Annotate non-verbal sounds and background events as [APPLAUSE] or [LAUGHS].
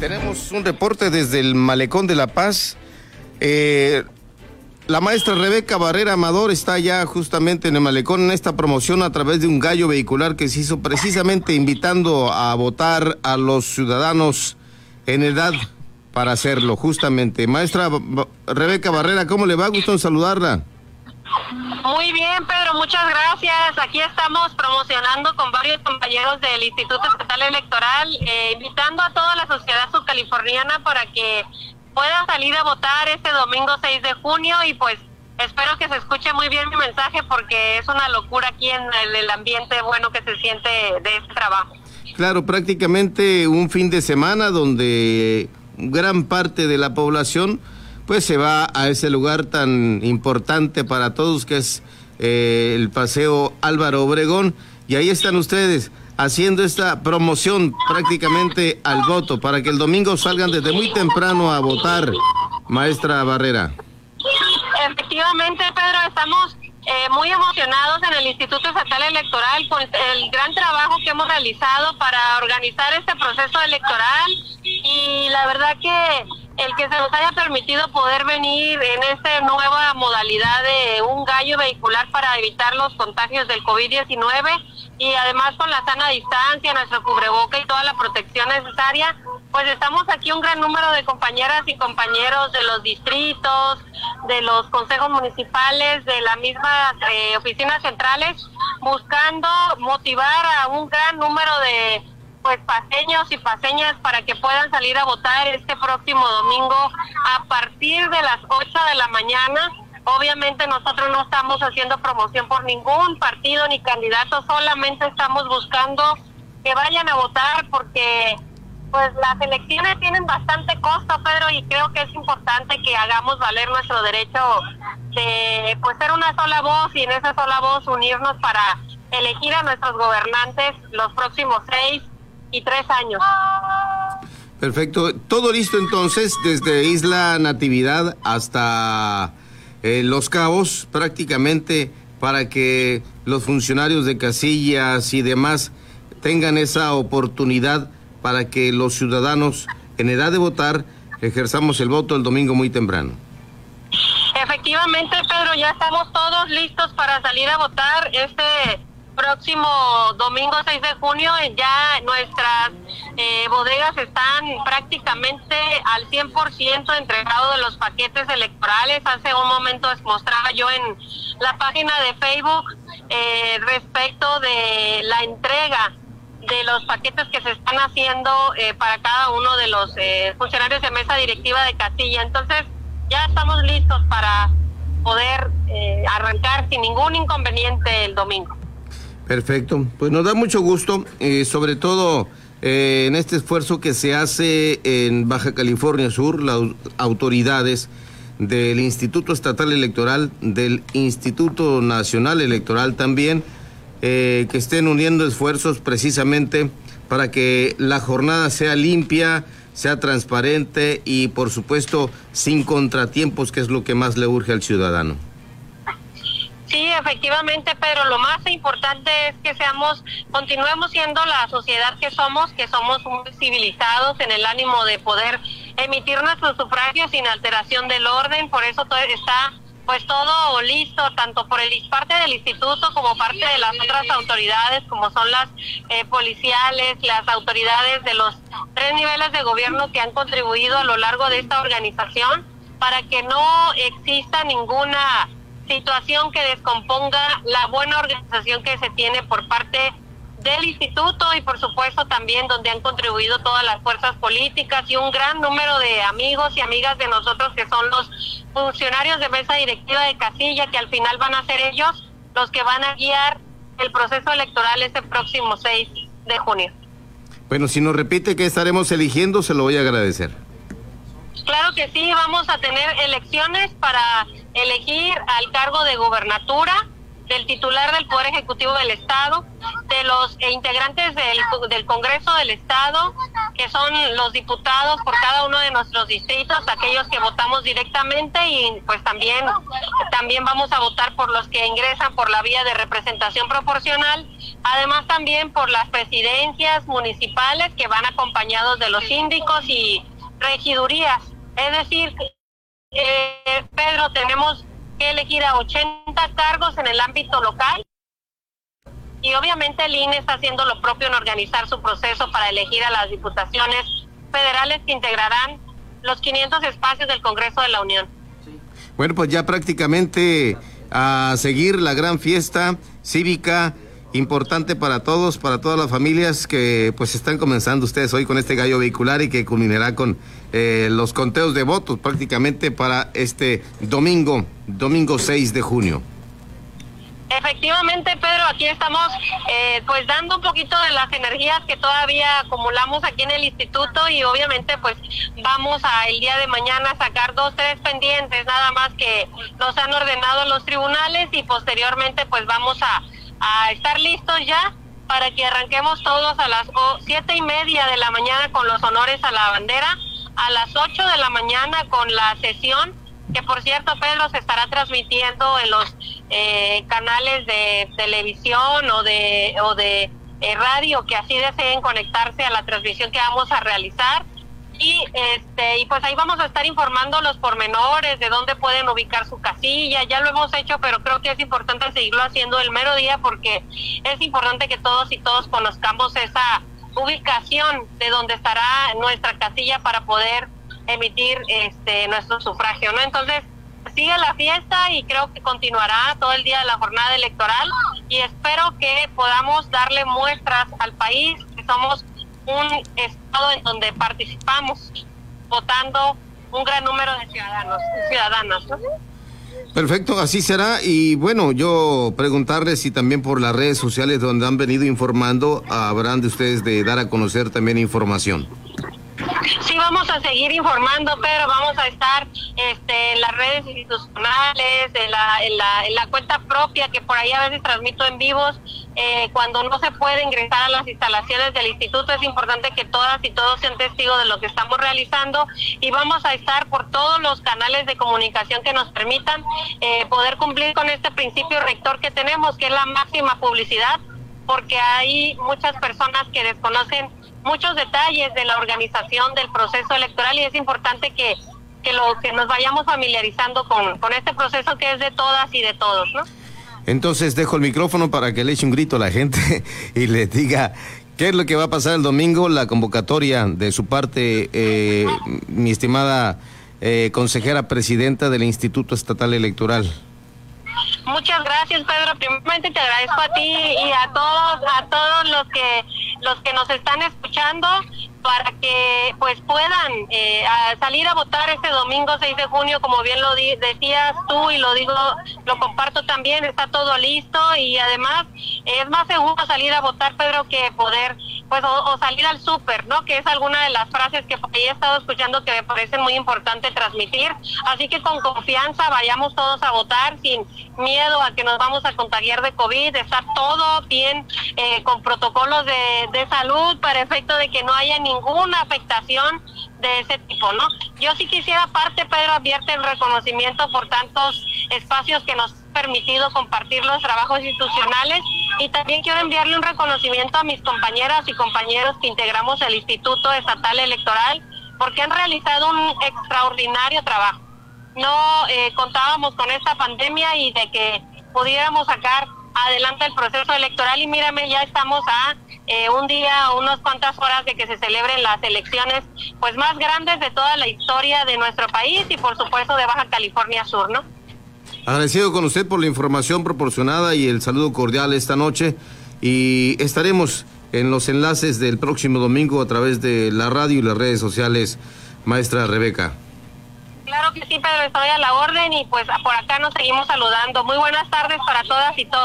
Tenemos un reporte desde el Malecón de La Paz. Eh, la maestra Rebeca Barrera Amador está ya justamente en el Malecón en esta promoción a través de un gallo vehicular que se hizo precisamente invitando a votar a los ciudadanos en edad para hacerlo, justamente. Maestra Rebeca Barrera, ¿cómo le va? Gusto en saludarla. Muy bien, Pedro, muchas gracias. Aquí estamos promocionando con varios compañeros del Instituto Estatal Electoral, eh, invitando a toda la sociedad subcaliforniana para que puedan salir a votar este domingo 6 de junio y pues espero que se escuche muy bien mi mensaje porque es una locura aquí en el, el ambiente bueno que se siente de este trabajo. Claro, prácticamente un fin de semana donde gran parte de la población pues se va a ese lugar tan importante para todos que es eh, el Paseo Álvaro Obregón y ahí están ustedes haciendo esta promoción prácticamente al voto para que el domingo salgan desde muy temprano a votar, maestra Barrera. Efectivamente, Pedro, estamos eh, muy emocionados en el Instituto Estatal Electoral con el gran trabajo que hemos realizado para organizar este proceso electoral y la verdad que el que se nos haya permitido poder venir en esta nueva modalidad de un gallo vehicular para evitar los contagios del COVID-19 y además con la sana distancia, nuestro cubreboca y toda la protección necesaria, pues estamos aquí un gran número de compañeras y compañeros de los distritos, de los consejos municipales, de las mismas eh, oficinas centrales, buscando motivar a un gran número de pues paseños y paseñas para que puedan salir a votar este próximo domingo a partir de las 8 de la mañana. Obviamente nosotros no estamos haciendo promoción por ningún partido ni candidato, solamente estamos buscando que vayan a votar porque pues las elecciones tienen bastante costo, Pedro, y creo que es importante que hagamos valer nuestro derecho de pues ser una sola voz y en esa sola voz unirnos para elegir a nuestros gobernantes los próximos seis y tres años. Perfecto. Todo listo entonces, desde Isla Natividad hasta eh, Los Cabos, prácticamente para que los funcionarios de casillas y demás tengan esa oportunidad para que los ciudadanos en edad de votar ejerzamos el voto el domingo muy temprano. Efectivamente, Pedro, ya estamos todos listos para salir a votar este próximo domingo 6 de junio ya nuestras eh, bodegas están prácticamente al 100% entregados de los paquetes electorales. Hace un momento mostraba yo en la página de Facebook eh, respecto de la entrega de los paquetes que se están haciendo eh, para cada uno de los funcionarios de mesa directiva de Castilla. Entonces ya estamos listos para poder arrancar sin ningún inconveniente el domingo. Perfecto, pues nos da mucho gusto, eh, sobre todo eh, en este esfuerzo que se hace en Baja California Sur, las autoridades del Instituto Estatal Electoral, del Instituto Nacional Electoral también, eh, que estén uniendo esfuerzos precisamente para que la jornada sea limpia, sea transparente y por supuesto sin contratiempos, que es lo que más le urge al ciudadano. Efectivamente, pero lo más importante es que seamos, continuemos siendo la sociedad que somos, que somos muy civilizados en el ánimo de poder emitir nuestros sufragios sin alteración del orden, por eso todo está pues todo listo, tanto por el parte del instituto como parte de las otras autoridades, como son las eh, policiales, las autoridades de los tres niveles de gobierno que han contribuido a lo largo de esta organización, para que no exista ninguna situación que descomponga la buena organización que se tiene por parte del instituto y por supuesto también donde han contribuido todas las fuerzas políticas y un gran número de amigos y amigas de nosotros que son los funcionarios de mesa directiva de Casilla que al final van a ser ellos los que van a guiar el proceso electoral este próximo 6 de junio. Bueno, si nos repite que estaremos eligiendo, se lo voy a agradecer. Claro que sí, vamos a tener elecciones para elegir al cargo de gobernatura, del titular del Poder Ejecutivo del Estado, de los integrantes del, del, Congreso del Estado, que son los diputados por cada uno de nuestros distritos, aquellos que votamos directamente y pues también, también vamos a votar por los que ingresan por la vía de representación proporcional además también por las presidencias municipales que van acompañados de los síndicos y regidurías. Es decir, eh, Pedro, tenemos que elegir a 80 cargos en el ámbito local y obviamente el INE está haciendo lo propio en organizar su proceso para elegir a las diputaciones federales que integrarán los 500 espacios del Congreso de la Unión. Bueno, pues ya prácticamente a seguir la gran fiesta cívica importante para todos, para todas las familias que pues están comenzando ustedes hoy con este gallo vehicular y que culminará con eh, los conteos de votos prácticamente para este domingo, domingo 6 de junio. Efectivamente, Pedro, aquí estamos eh, pues dando un poquito de las energías que todavía acumulamos aquí en el instituto y obviamente pues vamos a el día de mañana sacar dos, tres pendientes nada más que nos han ordenado los tribunales y posteriormente pues vamos a, a estar listos ya para que arranquemos todos a las siete y media de la mañana con los honores a la bandera, a las ocho de la mañana con la sesión que por cierto Pedro se estará transmitiendo en los eh, canales de televisión o de o de eh, radio que así deseen conectarse a la transmisión que vamos a realizar y este y pues ahí vamos a estar informando los pormenores de dónde pueden ubicar su casilla ya lo hemos hecho pero creo que es importante seguirlo haciendo el mero día porque es importante que todos y todos conozcamos esa ubicación de dónde estará nuestra casilla para poder emitir este nuestro sufragio, ¿no? Entonces, sigue la fiesta y creo que continuará todo el día de la jornada electoral y espero que podamos darle muestras al país que somos un estado en donde participamos votando un gran número de ciudadanos y ciudadanas. Perfecto, así será. Y bueno, yo preguntarles si también por las redes sociales donde han venido informando, habrán de ustedes de dar a conocer también información. Sí, vamos a seguir informando, pero vamos a estar este, en las redes institucionales, en la, en, la, en la cuenta propia, que por ahí a veces transmito en vivos. Eh, cuando no se puede ingresar a las instalaciones del instituto, es importante que todas y todos sean testigos de lo que estamos realizando y vamos a estar por todos los canales de comunicación que nos permitan eh, poder cumplir con este principio rector que tenemos, que es la máxima publicidad, porque hay muchas personas que desconocen muchos detalles de la organización del proceso electoral y es importante que, que, lo, que nos vayamos familiarizando con, con este proceso que es de todas y de todos, ¿no? Entonces dejo el micrófono para que le eche un grito a la gente [LAUGHS] y le diga qué es lo que va a pasar el domingo, la convocatoria de su parte, eh, mi estimada eh, consejera presidenta del Instituto Estatal Electoral. Muchas gracias, Pedro. Primeramente te agradezco a ti y a todos, a todos los que los que nos están escuchando para que pues puedan eh, salir a votar este domingo 6 de junio, como bien lo decías tú y lo digo, lo comparto también, está todo listo y además es más seguro salir a votar, Pedro, que poder pues o, salir al súper, ¿no? Que es alguna de las frases que ahí he estado escuchando que me parece muy importante transmitir. Así que con confianza vayamos todos a votar sin miedo a que nos vamos a contagiar de COVID, estar todo bien eh, con protocolos de, de salud para efecto de que no haya ni ninguna afectación de ese tipo, ¿no? Yo sí quisiera, aparte, Pedro, advierte el reconocimiento por tantos espacios que nos han permitido compartir los trabajos institucionales y también quiero enviarle un reconocimiento a mis compañeras y compañeros que integramos el Instituto Estatal Electoral porque han realizado un extraordinario trabajo. No eh, contábamos con esta pandemia y de que pudiéramos sacar adelante el proceso electoral y mírame, ya estamos a eh, un día o unas cuantas horas de que se celebren las elecciones pues más grandes de toda la historia de nuestro país y por supuesto de Baja California Sur, ¿no? Agradecido con usted por la información proporcionada y el saludo cordial esta noche y estaremos en los enlaces del próximo domingo a través de la radio y las redes sociales, maestra Rebeca. Claro que sí, Pedro, estoy a la orden y pues por acá nos seguimos saludando. Muy buenas tardes para todas y todos.